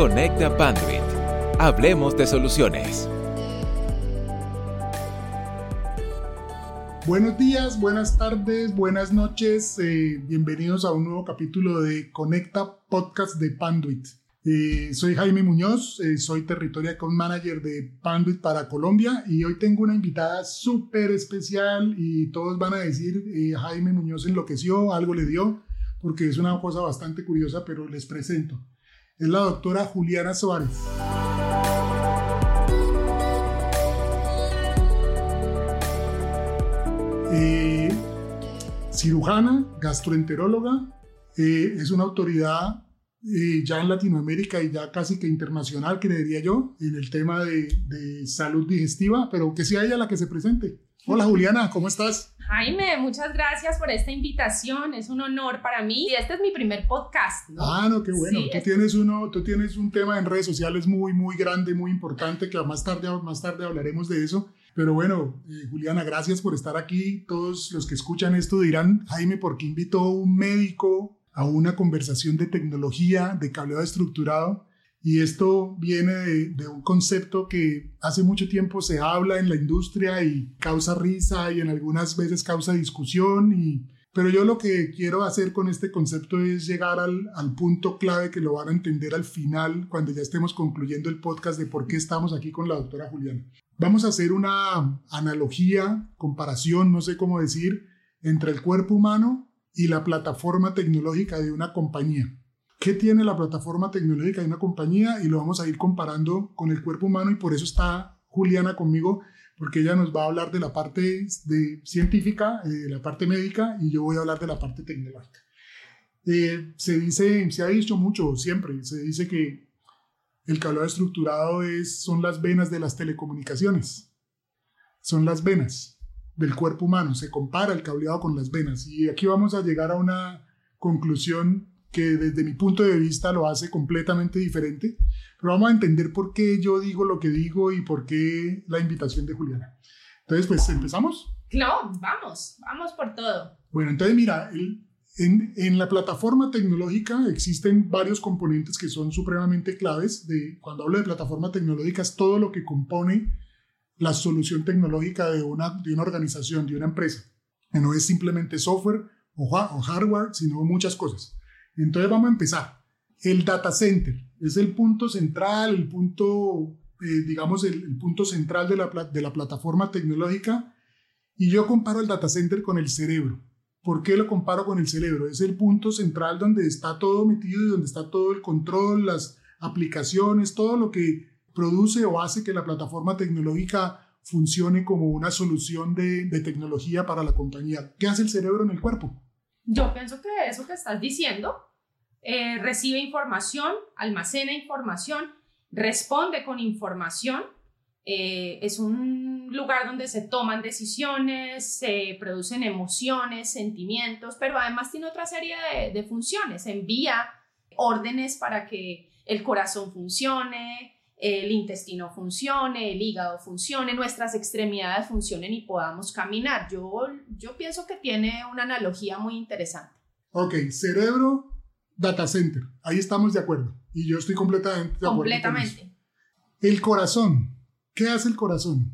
Conecta Panduit. Hablemos de soluciones. Buenos días, buenas tardes, buenas noches. eh, bienvenidos a un nuevo capítulo de Conecta Podcast de Panduit. Eh, soy Jaime Muñoz, eh, soy Territory Account Manager de Panduit para Colombia y hoy tengo una invitada súper especial y todos van a decir, Jaime Muñoz enloqueció, algo le dio, porque es una cosa bastante curiosa, pero les presento. Es la doctora Juliana Suárez. Eh, cirujana, gastroenteróloga, eh, es una autoridad eh, ya en Latinoamérica y ya casi que internacional, creería yo, en el tema de, de salud digestiva, pero que sea ella la que se presente. Hola Juliana, ¿cómo estás? Jaime, muchas gracias por esta invitación. Es un honor para mí. Y este es mi primer podcast. ¿no? Ah, no, qué bueno. Sí, tú, es- tienes uno, tú tienes un tema en redes sociales muy, muy grande, muy importante, que más tarde, más tarde hablaremos de eso. Pero bueno, eh, Juliana, gracias por estar aquí. Todos los que escuchan esto dirán, Jaime, ¿por qué invitó a un médico a una conversación de tecnología, de cableado estructurado? Y esto viene de, un concepto que hace mucho tiempo se habla en la industria y causa risa y en algunas veces causa discusión. Y, pero yo lo que quiero hacer con este concepto es llegar al, al punto clave que lo van a entender al final, cuando ya estemos concluyendo el podcast de por qué estamos aquí con la doctora Juliana. Vamos a hacer una analogía, comparación, no sé cómo decir, entre el cuerpo humano y la plataforma tecnológica de una compañía. ¿Qué tiene la plataforma tecnológica de una compañía? Y lo vamos a ir comparando con el cuerpo humano y por eso está Juliana conmigo, porque ella nos va a hablar de la parte de científica, eh, de la parte médica, y yo voy a hablar de la parte tecnológica. Eh, se dice, se ha dicho mucho siempre, se dice que el cableado estructurado es, son las venas de las telecomunicaciones, son las venas del cuerpo humano, se compara el cableado con las venas, y aquí vamos a llegar a una conclusión que desde mi punto de vista lo hace completamente diferente, pero vamos a entender por qué yo digo lo que digo y por qué la invitación de Juliana. Entonces, pues empezamos. No, vamos, vamos por todo. Bueno, entonces mira, el- en, en la plataforma tecnológica existen varios componentes que son supremamente claves. De, cuando hablo de plataforma tecnológica es todo lo que compone la solución tecnológica de una, de una organización, de una empresa. Que no es simplemente software o hardware, sino muchas cosas. Entonces vamos a empezar. El data center es el punto central, el punto, eh, digamos, el, punto central de la, de la plataforma tecnológica. Y yo comparo el data center con el cerebro. ¿Por qué lo comparo con el cerebro? Es el punto central donde está todo metido y donde está todo el control, las aplicaciones, todo lo que produce o hace que la plataforma tecnológica funcione como una solución de, de tecnología para la compañía. ¿Qué hace el cerebro en el cuerpo? Yo pienso que eso que estás diciendo eh, recibe información, almacena información, responde con información. eh, es un lugar donde se toman decisiones, se producen emociones, sentimientos, pero además tiene otra serie de, de funciones. Envía órdenes para que el corazón funcione, el intestino funcione, el hígado funcione, nuestras extremidades funcionen y podamos caminar. Yo, yo pienso que tiene una analogía muy interesante. Ok, cerebro, data center. Ahí estamos de acuerdo. Y yo estoy completamente de acuerdo. con eso. Completamente. El corazón. ¿Qué hace el corazón?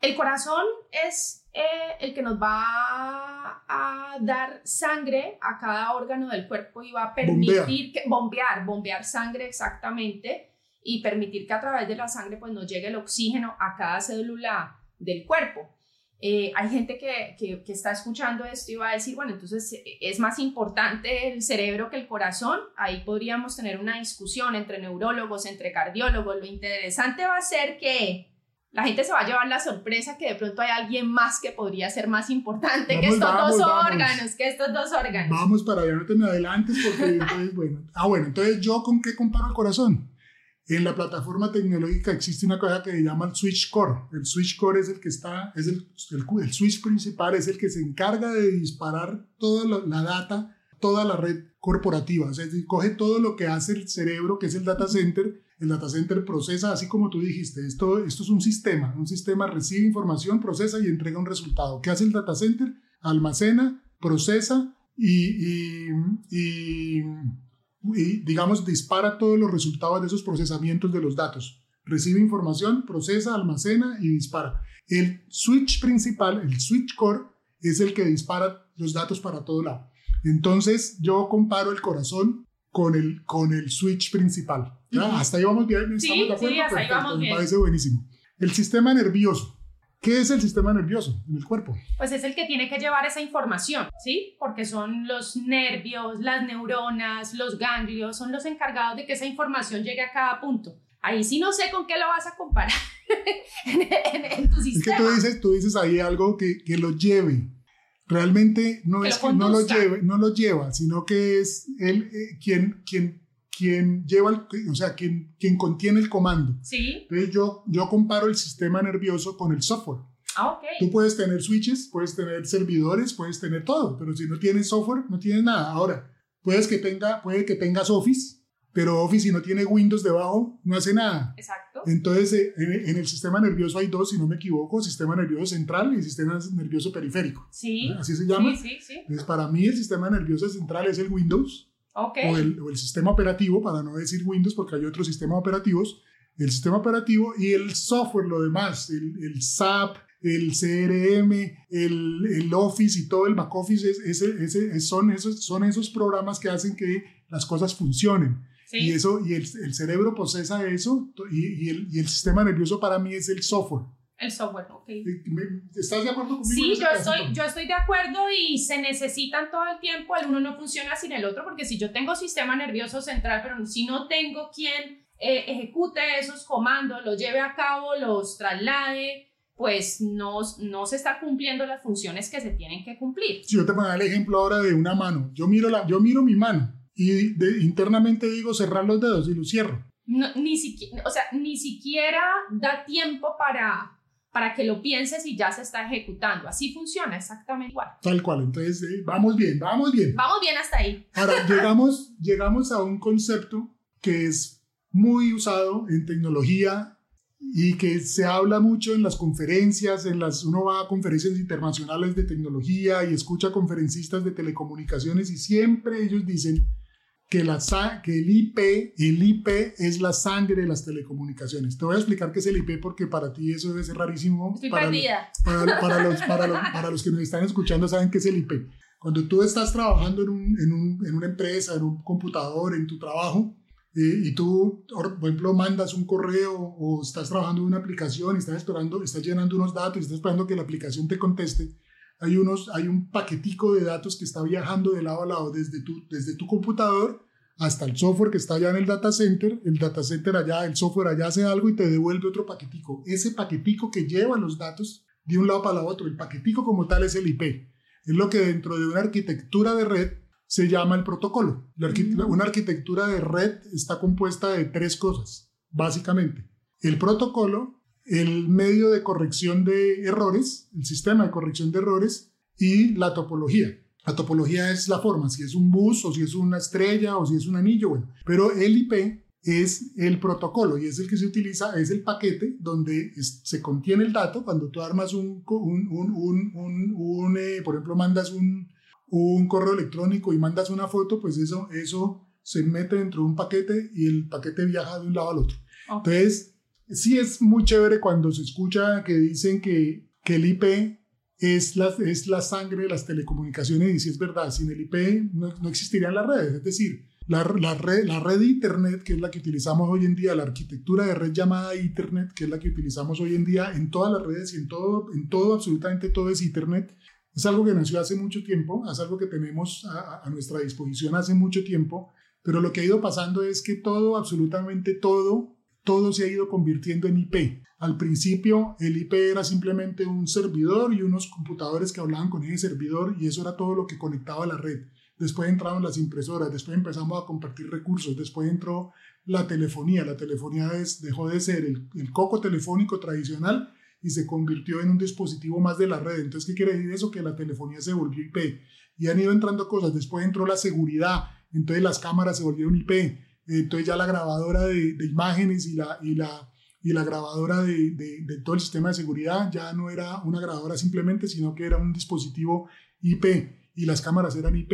El corazón es eh, el que nos va a dar sangre a cada órgano del cuerpo y va a permitir que bombear, bombear sangre exactamente y permitir que a través de la sangre pues nos llegue el oxígeno a cada célula del cuerpo. Eh, hay gente que, que, que está escuchando esto y va a decir, bueno, entonces es más importante el cerebro que el corazón. Ahí podríamos tener una discusión entre neurólogos, entre cardiólogos. Lo interesante va a ser que la gente se va a llevar la sorpresa que de pronto hay alguien más que podría ser más importante que estos vamos, dos vamos. órganos, que estos dos órganos. Vamos para allá, no te me adelantes porque entonces, bueno. Ah, bueno, entonces yo con qué comparo el corazón. En la plataforma tecnológica existe una cosa que se llama el switch core. El switch core es el que está, es el, switch principal, es el que se encarga de disparar toda la, data, toda la red corporativa. O sea, es decir, coge todo lo que hace el cerebro, que es el data center. El data center procesa, así como tú dijiste, esto, esto es un sistema. Un sistema recibe información, procesa y entrega un resultado. ¿Qué hace el data center? Almacena, procesa y, y, y y, digamos, dispara todos los resultados de esos procesamientos de los datos. Recibe información, procesa, almacena y dispara. El switch principal, el switch core, es el que dispara los datos para todo lado. Entonces, yo comparo el corazón con el, con el switch principal. Hasta ahí vamos bien, estamos sí, de acuerdo. Sí, hasta ahí vamos bien. Me parece buenísimo. El sistema nervioso. ¿Qué es el sistema nervioso en el cuerpo? Pues es el que tiene que llevar esa información, ¿sí? Porque son los nervios, las neuronas, los ganglios, son los encargados de que esa información llegue a cada punto. Ahí sí no sé con qué lo vas a comparar en, tu sistema. Es que tú dices, tú dices ahí algo que, que lo lleve. Realmente no es que no lo lleve, no lo lleva, sino que es él eh, quien, quien quien lleva, el, o sea, quien, quien contiene el comando. Sí. Entonces yo, yo comparo el sistema nervioso con el software. Ah. Tú puedes tener switches, puedes tener servidores, puedes tener todo, pero si no tienes software, no tienes nada. Ahora, puedes que tenga, puede que tengas Office, pero Office si no tiene Windows debajo, no hace nada. Exacto. Entonces, eh, en, el sistema nervioso hay dos, si no me equivoco, sistema nervioso central y sistema nervioso periférico. Sí. Así se llama. Sí, sí, sí. Entonces, para mí el sistema nervioso central es el Windows o, el, sistema operativo, para no decir Windows, porque hay otros sistemas operativos, el sistema operativo y el software, lo demás, el, SAP, el CRM, el, el, Office y todo el back office, ese, ese, son, esos, son esos programas que hacen que las cosas funcionen. Y, eso, y el, el, cerebro procesa eso y, y, el, y el sistema nervioso para mí es el software. El software, ok. ¿Estás de acuerdo conmigo? Sí, yo estoy, yo estoy de acuerdo y se necesitan todo el tiempo. El uno no funciona sin el otro porque si yo tengo sistema nervioso central, pero si no tengo quien eh, ejecute esos comandos, los lleve a cabo, los traslade, pues no, no se está cumpliendo las funciones que se tienen que cumplir. Si yo te pongo el ejemplo ahora de una mano, yo miro, la, yo miro mi mano y internamente digo cerrar los dedos y lo cierro. ni siquiera, o sea, ni siquiera da tiempo para para que lo pienses y ya se está ejecutando. Así funciona exactamente igual. Tal cual, entonces eh, vamos bien, vamos bien. Vamos bien hasta ahí. Ahora, llegamos, llegamos a un concepto que es muy usado en tecnología y que se habla mucho en las conferencias, en las, uno va a conferencias internacionales de tecnología y escucha conferencistas de telecomunicaciones y siempre ellos dicen que, la, que el IP, el IP es la sangre de las telecomunicaciones. Te voy a explicar qué es el IP porque para ti eso debe ser rarísimo. Estoy para. Para, para, los, para, los, para, los, que nos están escuchando saben qué es el IP. Cuando tú estás trabajando en, un, en, un, en una empresa, en un computador, en tu trabajo, eh, y tú, por ejemplo, mandas un correo o estás trabajando en una aplicación y estás esperando, estás llenando unos datos y estás esperando que la aplicación te conteste, hay, unos, hay un paquetico de datos que está viajando de lado a lado desde tu, desde tu computador hasta el software que está allá en el data center, el data center allá, el software allá hace algo y te devuelve otro paquetico. Ese paquetico que lleva los datos de un lado para el otro, el paquetico como tal es el IP. Es lo que dentro de una arquitectura de red se llama el protocolo. Mm. Una arquitectura de red está compuesta de tres cosas, básicamente. El protocolo, el medio de corrección de errores, el sistema de corrección de errores y la topología. La topología es la forma, si es un bus o si es una estrella o si es un anillo, bueno. Pero el IP es el protocolo y es el que se utiliza, es el paquete donde se contiene el dato. Cuando tú armas un, un, un, un, un eh, por ejemplo, mandas un, un correo electrónico y mandas una foto, pues eso, eso se mete dentro de un paquete y el paquete viaja de un lado al otro. Entonces, sí es muy chévere cuando se escucha que dicen que, que el IP es la, es la sangre de las telecomunicaciones y si es verdad, sin el IP no, no existirían las redes. Es decir, la, la, red, la red Internet, que es la que utilizamos hoy en día, la arquitectura de red llamada Internet, que es la que utilizamos hoy en día en todas las redes y en todo, en todo absolutamente todo es Internet, es algo que nació hace mucho tiempo, es algo que tenemos a nuestra disposición hace mucho tiempo, pero lo que ha ido pasando es que todo, absolutamente todo, todo se ha ido convirtiendo en IP. Al principio el IP era simplemente un servidor y unos computadores que hablaban con ese servidor y eso era todo lo que conectaba a la red. Después entraron las impresoras, después empezamos a compartir recursos, después entró la telefonía. La telefonía dejó de ser el, el, coco telefónico tradicional y se convirtió en un dispositivo más de la red. Entonces, ¿qué quiere decir eso? Que la telefonía se volvió IP. Y han ido entrando cosas. Después entró la seguridad, entonces las cámaras se volvieron IP. Entonces ya la grabadora de, de imágenes y la, y la y la grabadora de, de, todo el sistema de seguridad ya no era una grabadora simplemente, sino que era un dispositivo IP y las cámaras eran IP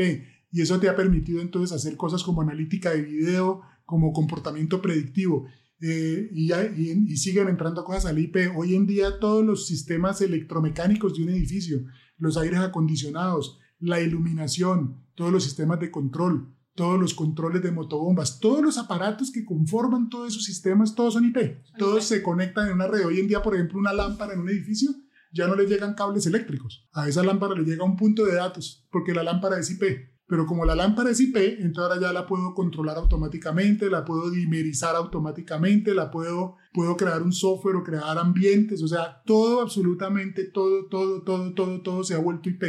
Y eso te ha permitido entonces hacer cosas como analítica de video, como comportamiento predictivo. Eh, y, y, siguen entrando cosas al IP. Hoy en día todos los sistemas electromecánicos de un edificio, los aires acondicionados, la iluminación, todos los sistemas de control, todos los controles de motobombas, todos los aparatos que conforman todos esos sistemas, todos son IP. Todos se conectan en una red. Hoy en día, por ejemplo, una lámpara en un edificio ya no le llegan cables eléctricos. A esa lámpara le llega un punto de datos porque la lámpara es IP. Pero como la lámpara es IP, entonces ahora ya la puedo controlar automáticamente, la puedo dimerizar automáticamente, la puedo, puedo crear un software o crear ambientes, o sea, todo, absolutamente todo, todo, todo, todo, todo se ha vuelto IP.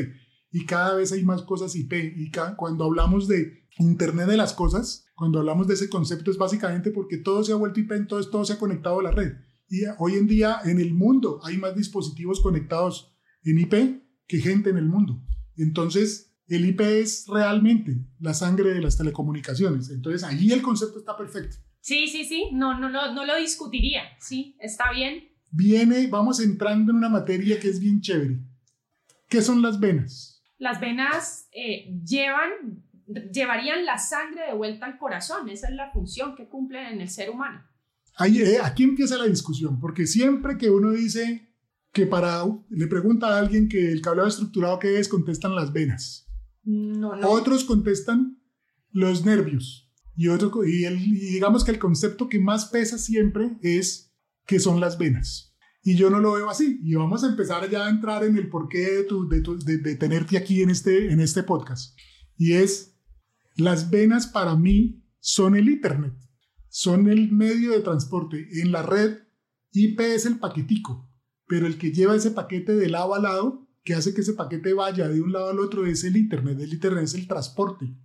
Y cada vez hay más cosas IP. Y cuando hablamos de Internet de las cosas, cuando hablamos de ese concepto es básicamente porque todo se ha vuelto IP, entonces todo se ha conectado a la red. Y hoy en día en el mundo hay más dispositivos conectados en IP que gente en el mundo. Entonces, el IP es realmente la sangre de las telecomunicaciones. Entonces, allí el concepto está perfecto. Sí, sí, sí, no, no, no, no lo discutiría. Sí, está bien. Viene, vamos entrando en una materia que es bien chévere. ¿Qué son las venas? Las venas eh, llevan, llevarían la sangre de vuelta al corazón. Esa es la función que cumplen en el ser humano. Ahí, eh, aquí empieza la discusión, porque siempre que uno dice que para, le pregunta a alguien que el cableado estructurado que es, contestan las venas. Otros contestan los nervios. Y, otro, y, el, digamos que el concepto que más pesa siempre es que son las venas. Y yo no lo veo así. Y vamos a empezar ya a entrar en el porqué de, de, tenerte aquí en este, en este podcast. Y es, las venas para mí son el Internet. Son el medio de transporte. En la red, IP es el paquetico. Pero el que lleva ese paquete de lado a lado que hace que ese paquete vaya de un lado al otro es el Internet. El Internet es el transporte.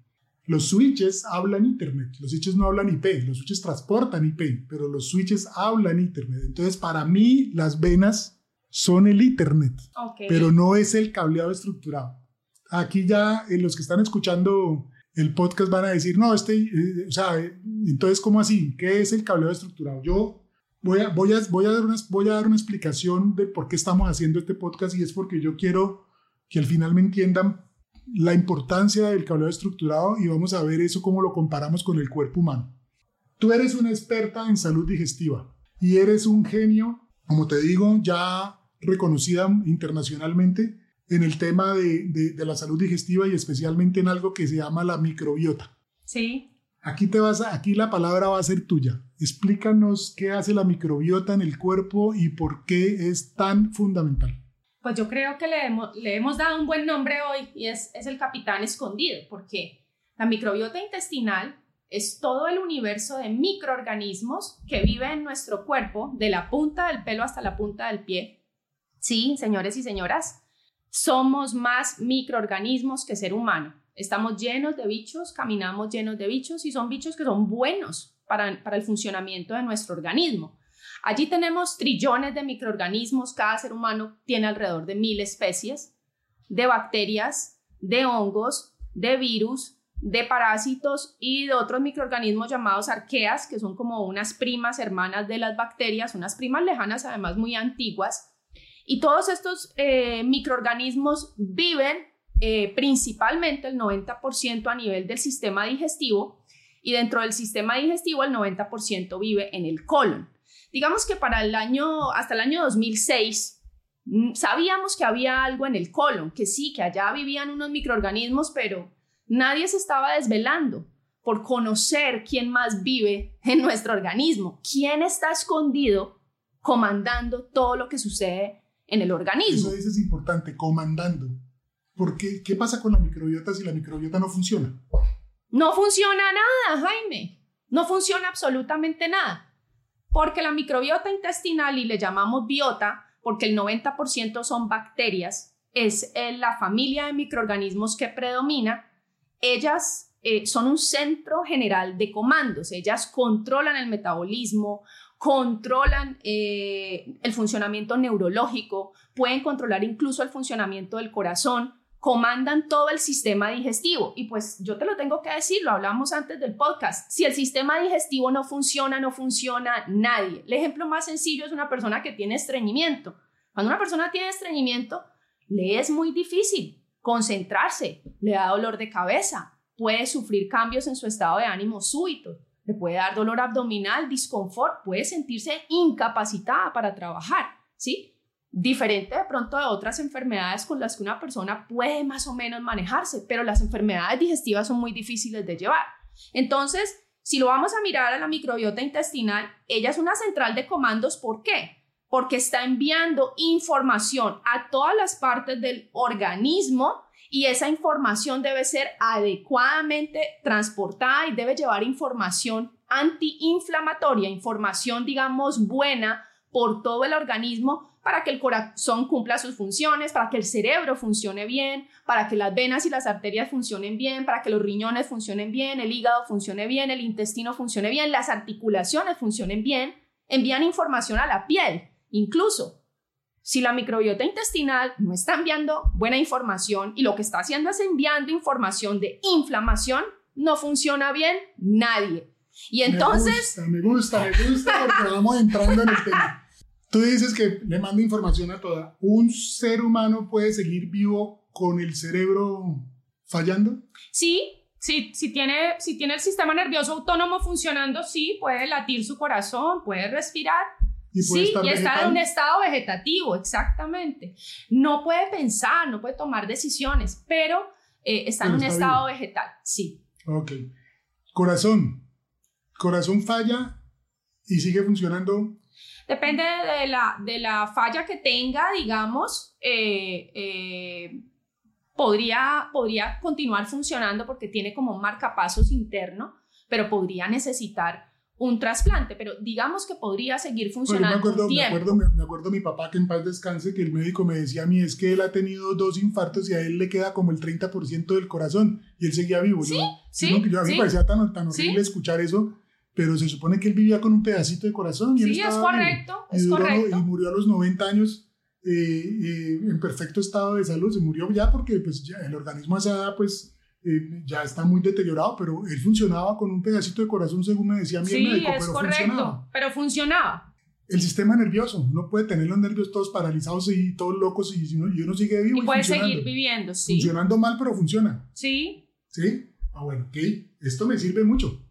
Los switches hablan Internet, los switches no hablan IP, los switches transportan IP, pero los switches hablan Internet. Entonces, para mí, las venas son el Internet, pero no es el cableado estructurado. Aquí ya eh, los que están escuchando el podcast van a decir, no, este, eh, o sea, eh, entonces, ¿cómo así? ¿Qué es el cableado estructurado? Yo voy a, voy, a, voy, a dar una, voy a dar una explicación de por qué estamos haciendo este podcast y es porque yo quiero que al final me entiendan la importancia del cableado estructurado y vamos a ver eso cómo lo comparamos con el cuerpo humano. Tú eres una experta en salud digestiva y eres un genio, como te digo, ya reconocida internacionalmente en el tema de, de, de la salud digestiva y especialmente en algo que se llama la microbiota. Sí. Aquí, te vas aquí la palabra va a ser tuya. Explícanos qué hace la microbiota en el cuerpo y por qué es tan fundamental. Pues yo creo que le hemos, le hemos dado un buen nombre hoy y es, es el capitán escondido, porque la microbiota intestinal es todo el universo de microorganismos que vive en nuestro cuerpo, de la punta del pelo hasta la punta del pie. Sí, señores y señoras, somos más microorganismos que ser humano. Estamos llenos de bichos, caminamos llenos de bichos y son bichos que son buenos para, el funcionamiento de nuestro organismo. Allí tenemos trillones de microorganismos, cada ser humano tiene alrededor de mil especies de bacterias, de hongos, de virus, de parásitos y de otros microorganismos llamados arqueas, que son como unas primas hermanas de las bacterias, unas primas lejanas además muy antiguas. Y todos estos eh, microorganismos viven eh, principalmente el 90% a nivel del sistema digestivo y dentro del sistema digestivo el 90% vive en el colon. Digamos que para el año, hasta el año 2006, mm, sabíamos que había algo en el colon, que sí, que allá vivían unos microorganismos, pero nadie se estaba desvelando por conocer quién más vive en nuestro organismo, quién está escondido comandando todo lo que sucede en el organismo. Eso es importante, comandando. Porque, ¿qué pasa con la microbiota si la microbiota no funciona? No funciona nada, Jaime. No funciona absolutamente nada. Porque la microbiota intestinal, y le llamamos biota, porque el 90% son bacterias, es la familia de microorganismos que predomina. Ellas eh, son un centro general de comandos. Ellas controlan el metabolismo, controlan eh, el funcionamiento neurológico, pueden controlar incluso el funcionamiento del corazón, comandan todo el sistema digestivo. Y pues yo te lo tengo que decir, lo hablamos antes del podcast. Si el sistema digestivo no funciona, no funciona nadie. El ejemplo más sencillo es una persona que tiene estreñimiento. Cuando una persona tiene estreñimiento, le es muy difícil concentrarse, le da dolor de cabeza, puede sufrir cambios en su estado de ánimo súbito, le puede dar dolor abdominal, disconfort, puede sentirse incapacitada para trabajar, ¿sí? Diferente de pronto de otras enfermedades con las que una persona puede más o menos manejarse, pero las enfermedades digestivas son muy difíciles de llevar. Entonces, si lo vamos a mirar a la microbiota intestinal, ella es una central de comandos, ¿por qué? Porque está enviando información a todas las partes del organismo y esa información debe ser adecuadamente transportada y debe llevar información antiinflamatoria, información, digamos, buena por todo el organismo para que el corazón cumpla sus funciones, para que el cerebro funcione bien, para que las venas y las arterias funcionen bien, para que los riñones funcionen bien, el hígado funcione bien, el intestino funcione bien, las articulaciones funcionen bien, envían información a la piel. Incluso, si la microbiota intestinal no está enviando buena información y lo que está haciendo es enviando información de inflamación, no funciona bien nadie. Y entonces... Me gusta, me gusta, me gusta porque vamos entrando en el tema. Tú dices que le manda información a toda. ¿Un ser humano puede seguir vivo con el cerebro fallando? Sí, sí, si tiene, si tiene el sistema nervioso autónomo funcionando, sí, puede latir su corazón, puede respirar. ¿Y puede sí, y está en un estado vegetativo, exactamente. No puede pensar, no puede tomar decisiones, pero eh, está en un estado vegetal, sí. Ok. Corazón. Corazón falla y sigue funcionando Depende de la, de la falla que tenga, digamos, eh, eh, podría, podría continuar funcionando porque tiene como un marcapasos interno, pero podría necesitar un trasplante, pero digamos que podría seguir funcionando. me, acuerdo, me, acuerdo, me, acuerdo, mi papá que en paz descanse, que el médico me decía a mí, es que él ha tenido dos infartos y a él le queda como el 30% del corazón y él seguía vivo. Sí, yo, sí, yo, a mí me parecía tan, tan horrible escuchar eso pero se supone que él vivía con un pedacito de corazón. Y sí, es correcto, es correcto. Y murió a los 90 años eh, eh, en perfecto estado de salud. Se murió ya porque pues, ya el organismo a esa edad pues, eh, ya está muy deteriorado, pero él funcionaba con un pedacito de corazón, según me decía mi sí, médico, es pero correcto, funcionaba. Pero funcionaba. El sistema nervioso, uno puede tener los nervios todos paralizados y todos locos y, uno, y uno sigue vivo. Y, puede seguir viviendo, sí. Funcionando mal, pero funciona. Sí. ¿Sí? Ah, bueno, ok. Esto me sirve mucho.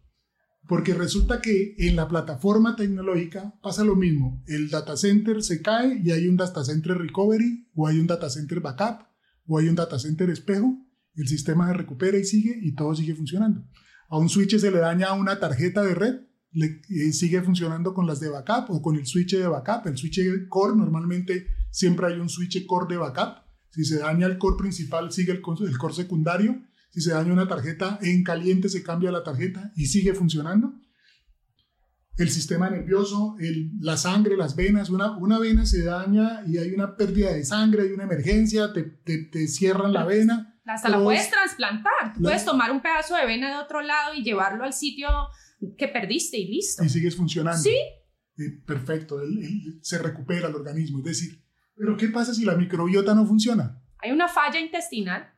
Porque resulta que en la plataforma tecnológica pasa lo mismo. El data center se cae y hay un data center recovery, o hay un data center backup, o hay un data center espejo. El sistema se recupera y sigue y todo sigue funcionando. A un switch se le daña una tarjeta de red, le, eh, sigue funcionando con las de backup o con el switch de backup. El switch core, normalmente siempre hay un switch core de backup. Si se daña el core principal, sigue el, core secundario si se daña una tarjeta en caliente, se cambia la tarjeta y sigue funcionando. El sistema nervioso, la sangre, las venas, una, una vena se daña y hay una pérdida de sangre, hay una emergencia, te, te, cierran la vena. Hasta la puedes trasplantar. puedes tomar un pedazo de vena de otro lado y llevarlo al sitio que perdiste y listo. Y sigues funcionando. Sí. Eh, perfecto, se recupera el organismo. Es decir, pero ¿qué pasa si la microbiota no funciona? Hay una falla intestinal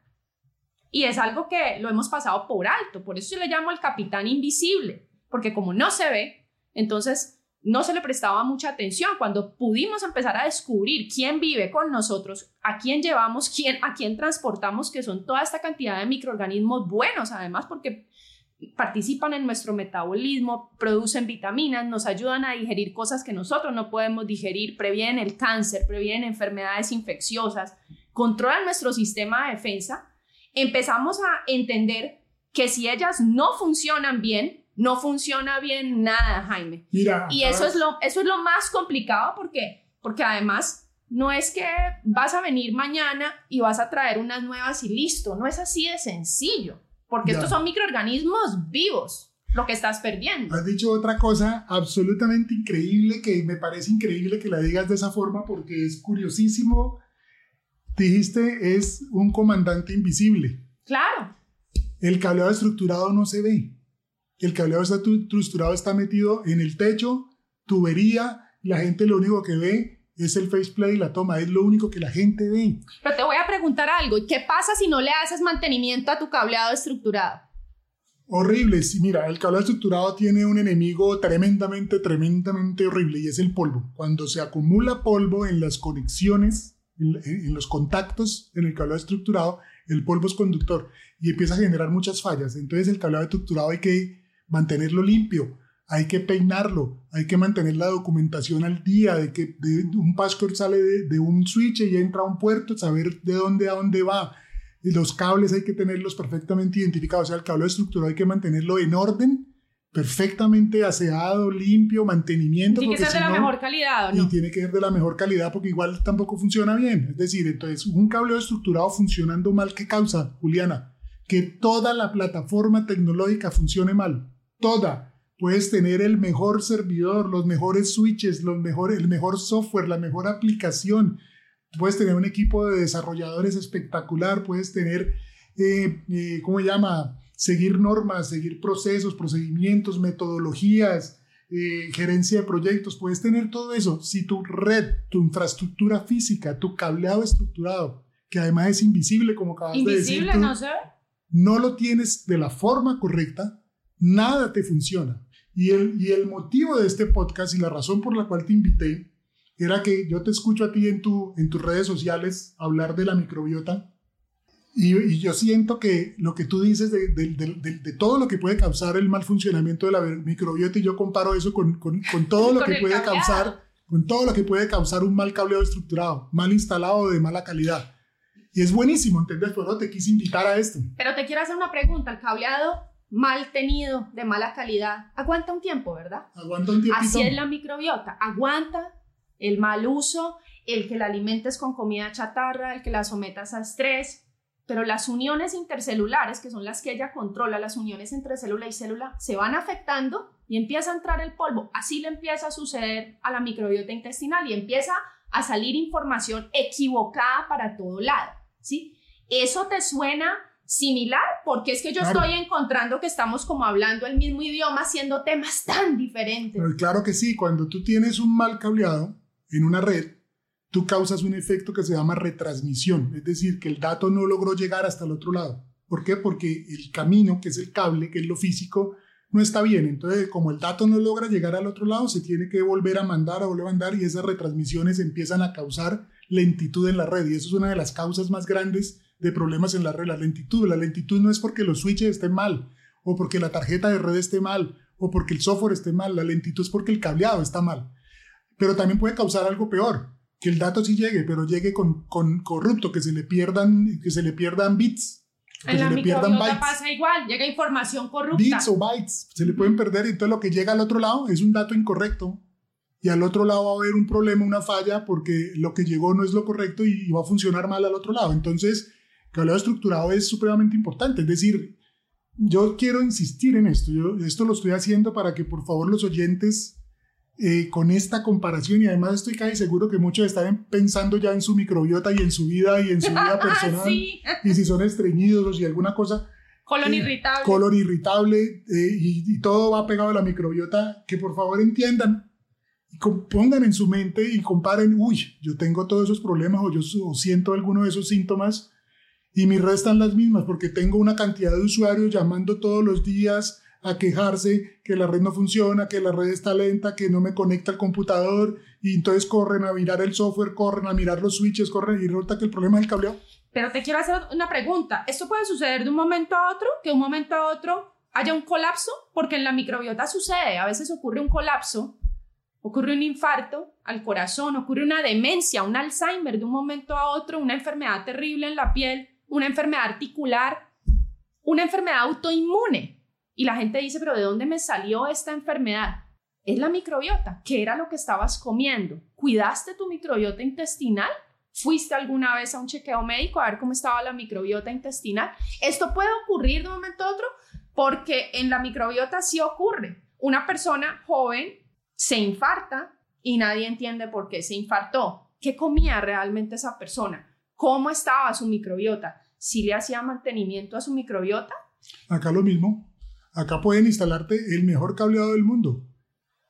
y es algo que lo hemos pasado por alto, por eso yo le llamo el capitán invisible, porque como no se ve, entonces no se le prestaba mucha atención. Cuando pudimos empezar a descubrir quién vive con nosotros, a quién llevamos, quién, a quién transportamos, que son toda esta cantidad de microorganismos buenos, además, porque participan en nuestro metabolismo, producen vitaminas, nos ayudan a digerir cosas que nosotros no podemos digerir, previenen el cáncer, previenen enfermedades infecciosas, controlan nuestro sistema de defensa empezamos a entender que si ellas no funcionan bien, no funciona bien nada, Jaime. Mira, y eso es, lo, eso es lo más complicado porque, porque además no es que vas a venir mañana y vas a traer unas nuevas y listo, no es así de sencillo, porque estos son microorganismos vivos, lo que estás perdiendo. Has dicho otra cosa absolutamente increíble que me parece increíble que la digas de esa forma porque es curiosísimo Dijiste, es un comandante invisible. Claro. El cableado estructurado no se ve. El cableado estructurado está metido en el techo, tubería, la gente lo único que ve es el faceplay y la toma, es lo único que la gente ve. Pero te voy a preguntar algo, ¿qué pasa si no le haces mantenimiento a tu cableado estructurado? Horrible, sí, mira, el cableado estructurado tiene un enemigo tremendamente, tremendamente horrible y es el polvo. Cuando se acumula polvo en las conexiones en, los contactos en el cableado estructurado, el polvo es conductor y empieza a generar muchas fallas. Entonces el cableado estructurado hay que mantenerlo limpio, hay que peinarlo, hay que mantener la documentación al día, de que un passcode sale de, un switch y entra a un puerto, saber de dónde a dónde va. Y los cables hay que tenerlos perfectamente identificados, o sea, el cableado estructurado hay que mantenerlo en orden perfectamente aseado, limpio, mantenimiento. Tiene que ser de la mejor calidad, ¿o no? Y tiene que ser de la mejor calidad porque igual tampoco funciona bien. Es decir, entonces, un cableado estructurado funcionando mal, ¿qué causa, Juliana? Que toda la plataforma tecnológica funcione mal. Toda. Puedes tener el mejor servidor, los mejores switches, los mejores, el mejor software, la mejor aplicación. Puedes tener un equipo de desarrolladores espectacular, puedes tener, eh, eh, ¿cómo se llama? seguir normas, seguir procesos, procedimientos, metodologías, eh, gerencia de proyectos, puedes tener todo eso. Si tu red, tu infraestructura física, tu cableado estructurado, que además es invisible, como acabas de decir. Invisible, no sé. No lo tienes de la forma correcta, nada te funciona. Y el, y el motivo de este podcast y la razón por la cual te invité era que yo te escucho a ti en, tu, en tus redes sociales hablar de la microbiota y, yo siento que lo que tú dices de, de, todo lo que puede causar el mal funcionamiento de la microbiota, y yo comparo eso con, con, con todo lo que puede causar, con todo lo que puede causar un mal cableado estructurado, mal instalado de mala calidad. Y es buenísimo, ¿entendés? Por eso te quise invitar a esto. Pero te quiero hacer una pregunta. El cableado mal tenido, de mala calidad, aguanta un tiempo, ¿verdad? Aguanta un tiempo. Así es la microbiota. Aguanta el mal uso, el que la alimentes con comida chatarra, el que la sometas a estrés, pero las uniones intercelulares, que son las que ella controla, las uniones entre célula y célula, se van afectando y empieza a entrar el polvo. Así le empieza a suceder a la microbiota intestinal y empieza a salir información equivocada para todo lado, ¿sí? ¿Eso te suena similar? Porque es que yo estoy encontrando que estamos como hablando el mismo idioma haciendo temas tan diferentes. claro que sí, cuando tú tienes un mal cableado en una red, tú causas un efecto que se llama retransmisión, es decir, que el dato no logró llegar hasta el otro lado. ¿Por qué? Porque el camino, que es el cable, que es lo físico, no está bien. Entonces, como el dato no logra llegar al otro lado, se tiene que volver a mandar, a volver a mandar, y esas retransmisiones empiezan a causar lentitud en la red. Y eso es una de las causas más grandes de problemas en la red, la lentitud. La lentitud no es porque los switches estén mal, o porque la tarjeta de red esté mal, o porque el software esté mal. La lentitud es porque el cableado está mal. Pero también puede causar algo peor, que el dato sí llegue, pero llegue con, con corrupto, que se le pierdan, que se le pierdan bits. Que en se la le pierdan bytes. pasa igual, llega información corrupta. Bits o bytes, se le pueden perder y entonces lo que llega al otro lado es un dato incorrecto. Y al otro lado va a haber un problema, una falla, porque lo que llegó no es lo correcto y, va a funcionar mal al otro lado. Entonces, el cableado estructurado es supremamente importante. Es decir, yo quiero insistir en esto. Yo esto lo estoy haciendo para que por favor los oyentes eh, con esta comparación y además estoy casi seguro que muchos están pensando ya en su microbiota y en su vida y en su vida personal y si son estreñidos o si alguna cosa colon eh, irritable colon irritable eh, y, todo va pegado a la microbiota que por favor entiendan y pongan en su mente y comparen uy yo tengo todos esos problemas o yo siento alguno de esos síntomas y mis redes están las mismas porque tengo una cantidad de usuarios llamando todos los días a quejarse que la red no funciona, que la red está lenta, que no me conecta al computador y entonces corren a mirar el software, corren a mirar los switches, corren y resulta que el problema es el cableado. Pero te quiero hacer una pregunta. ¿Esto puede suceder de un momento a otro? ¿Que de un momento a otro haya un colapso? Porque en la microbiota sucede. A veces ocurre un colapso, ocurre un infarto al corazón, ocurre una demencia, un Alzheimer de un momento a otro, una enfermedad terrible en la piel, una enfermedad articular, una enfermedad autoinmune. Y la gente dice, pero ¿de dónde me salió esta enfermedad? Es la microbiota. ¿Qué era lo que estabas comiendo? ¿Cuidaste tu microbiota intestinal? ¿Fuiste alguna vez a un chequeo médico a ver cómo estaba la microbiota intestinal? Esto puede ocurrir de un momento a otro porque en la microbiota sí ocurre. Una persona joven se infarta y nadie entiende por qué se infartó. ¿Qué comía realmente esa persona? ¿Cómo estaba su microbiota? ¿Si le hacía mantenimiento a su microbiota? Acá lo mismo. Acá pueden instalarte el mejor cableado del mundo.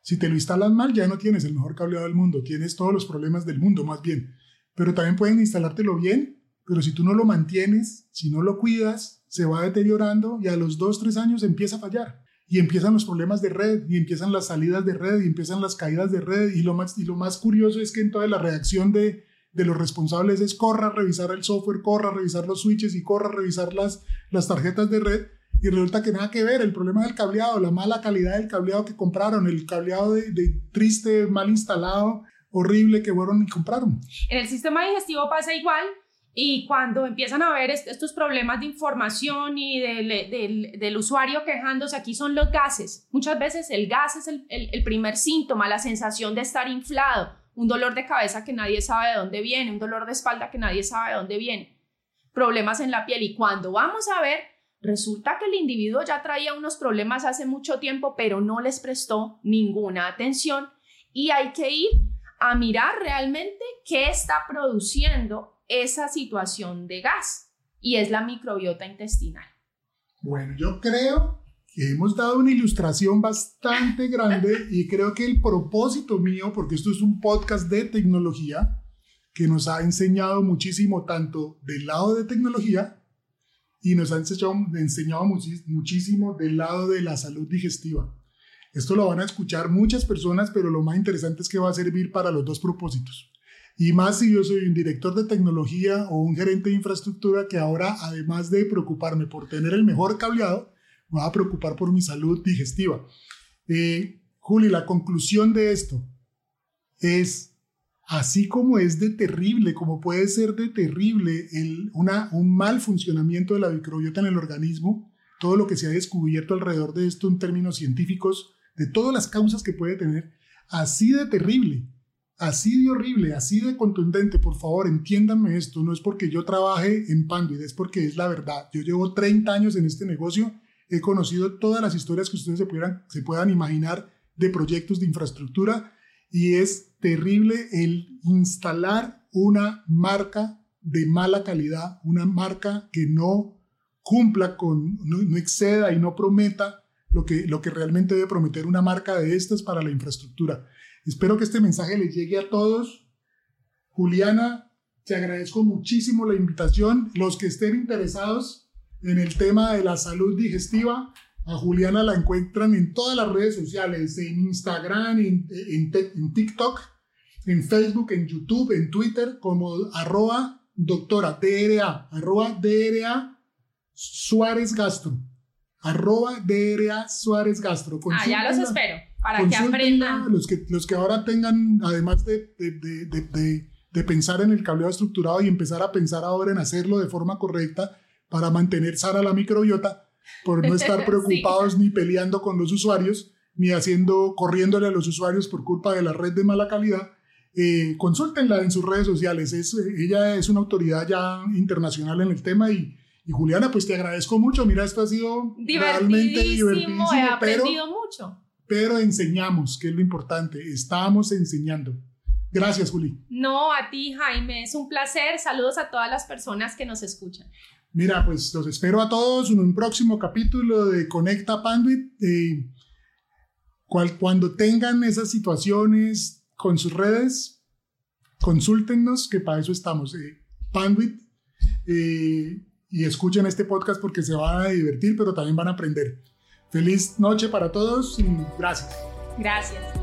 Si te lo instalan mal, ya no tienes el mejor cableado del mundo, tienes todos los problemas del mundo más bien. Pero también pueden instalártelo bien, pero si tú no lo mantienes, si no lo cuidas, se va deteriorando y a los 2, 3 años empieza a fallar. Y empiezan los problemas de red, y empiezan las salidas de red, y empiezan las caídas de red. Y lo más, y lo más curioso es que en toda la reacción de, de los responsables es corra a revisar el software, corra a revisar los switches y corra a revisar las, las tarjetas de red. Y resulta que nada que ver, el problema del cableado, la mala calidad del cableado que compraron, el cableado de, de triste, mal instalado, horrible que fueron y compraron. En el sistema digestivo pasa igual, y cuando empiezan a ver estos problemas de información y del, del, usuario quejándose, aquí son los gases. Muchas veces el gas es el, el, primer síntoma, la sensación de estar inflado, un dolor de cabeza que nadie sabe de dónde viene, un dolor de espalda que nadie sabe de dónde viene, problemas en la piel. Y cuando vamos a ver, resulta que el individuo ya traía unos problemas hace mucho tiempo, pero no les prestó ninguna atención y hay que ir a mirar realmente qué está produciendo esa situación de gas y es la microbiota intestinal. Bueno, yo creo hemos dado una ilustración bastante grande y creo que el propósito mío, porque esto es un podcast de tecnología, que nos ha enseñado muchísimo tanto del lado de tecnología y nos ha enseñado, enseñado muchísimo del lado de la salud digestiva. Esto lo van a escuchar muchas personas, pero lo más interesante es que va a servir para los dos propósitos. Y más si yo soy un director de tecnología o un gerente de infraestructura que ahora, además de preocuparme por tener el mejor cableado, me va a preocupar por mi salud digestiva. Eh, Juli, la conclusión de esto es, así como es de terrible, como puede ser de terrible el, una, un mal funcionamiento de la microbiota en el organismo, todo lo que se ha descubierto alrededor de esto en términos científicos, de todas las causas que puede tener, así de terrible así de horrible, así de contundente, por favor, entiéndanme esto, no es porque yo trabaje en Panduit, es porque es la verdad. Yo llevo 30 años en este negocio, he conocido todas las historias que ustedes se puedan, se puedan imaginar de proyectos de infraestructura y es terrible el instalar una marca de mala calidad, una marca que no cumpla con, no, no exceda y no prometa lo que, lo que realmente debe prometer una marca de estas para la infraestructura. Espero que este mensaje les llegue a todos. Juliana, te agradezco muchísimo la invitación. Los que estén interesados en el tema de la salud digestiva, a Juliana la encuentran en todas las redes sociales, en Instagram, en, en, TikTok, en Facebook, en YouTube, en Twitter, como arroba doctora, DRA, arroba DRA Suárez Gastro, arroba DRA Suárez Gastro. Ah, ya los espero para que aprendan. Los que, los que ahora tengan, además de, de, de, de, pensar en el cableado estructurado y empezar a pensar ahora en hacerlo de forma correcta para mantener sana la microbiota, por no estar preocupados ni peleando con los usuarios, ni haciendo, corriéndole a los usuarios por culpa de la red de mala calidad, eh, consúltenla en sus redes sociales. Es, ella es una autoridad ya internacional en el tema y, y Juliana, pues te agradezco mucho. Mira, esto ha sido realmente divertidísimo. He aprendido mucho pero enseñamos, que es lo importante, estamos enseñando. Gracias, Juli. No, a ti, Jaime, es un placer. Saludos a todas las personas que nos escuchan. Mira, pues los espero a todos en un próximo capítulo de Conecta Panduit. Eh, cuando tengan esas situaciones con sus redes, consúltenos, que para eso estamos. Eh, Panduit. Eh, y escuchen este podcast porque se van a divertir, pero también van a aprender. Feliz noche para todos y gracias. Gracias.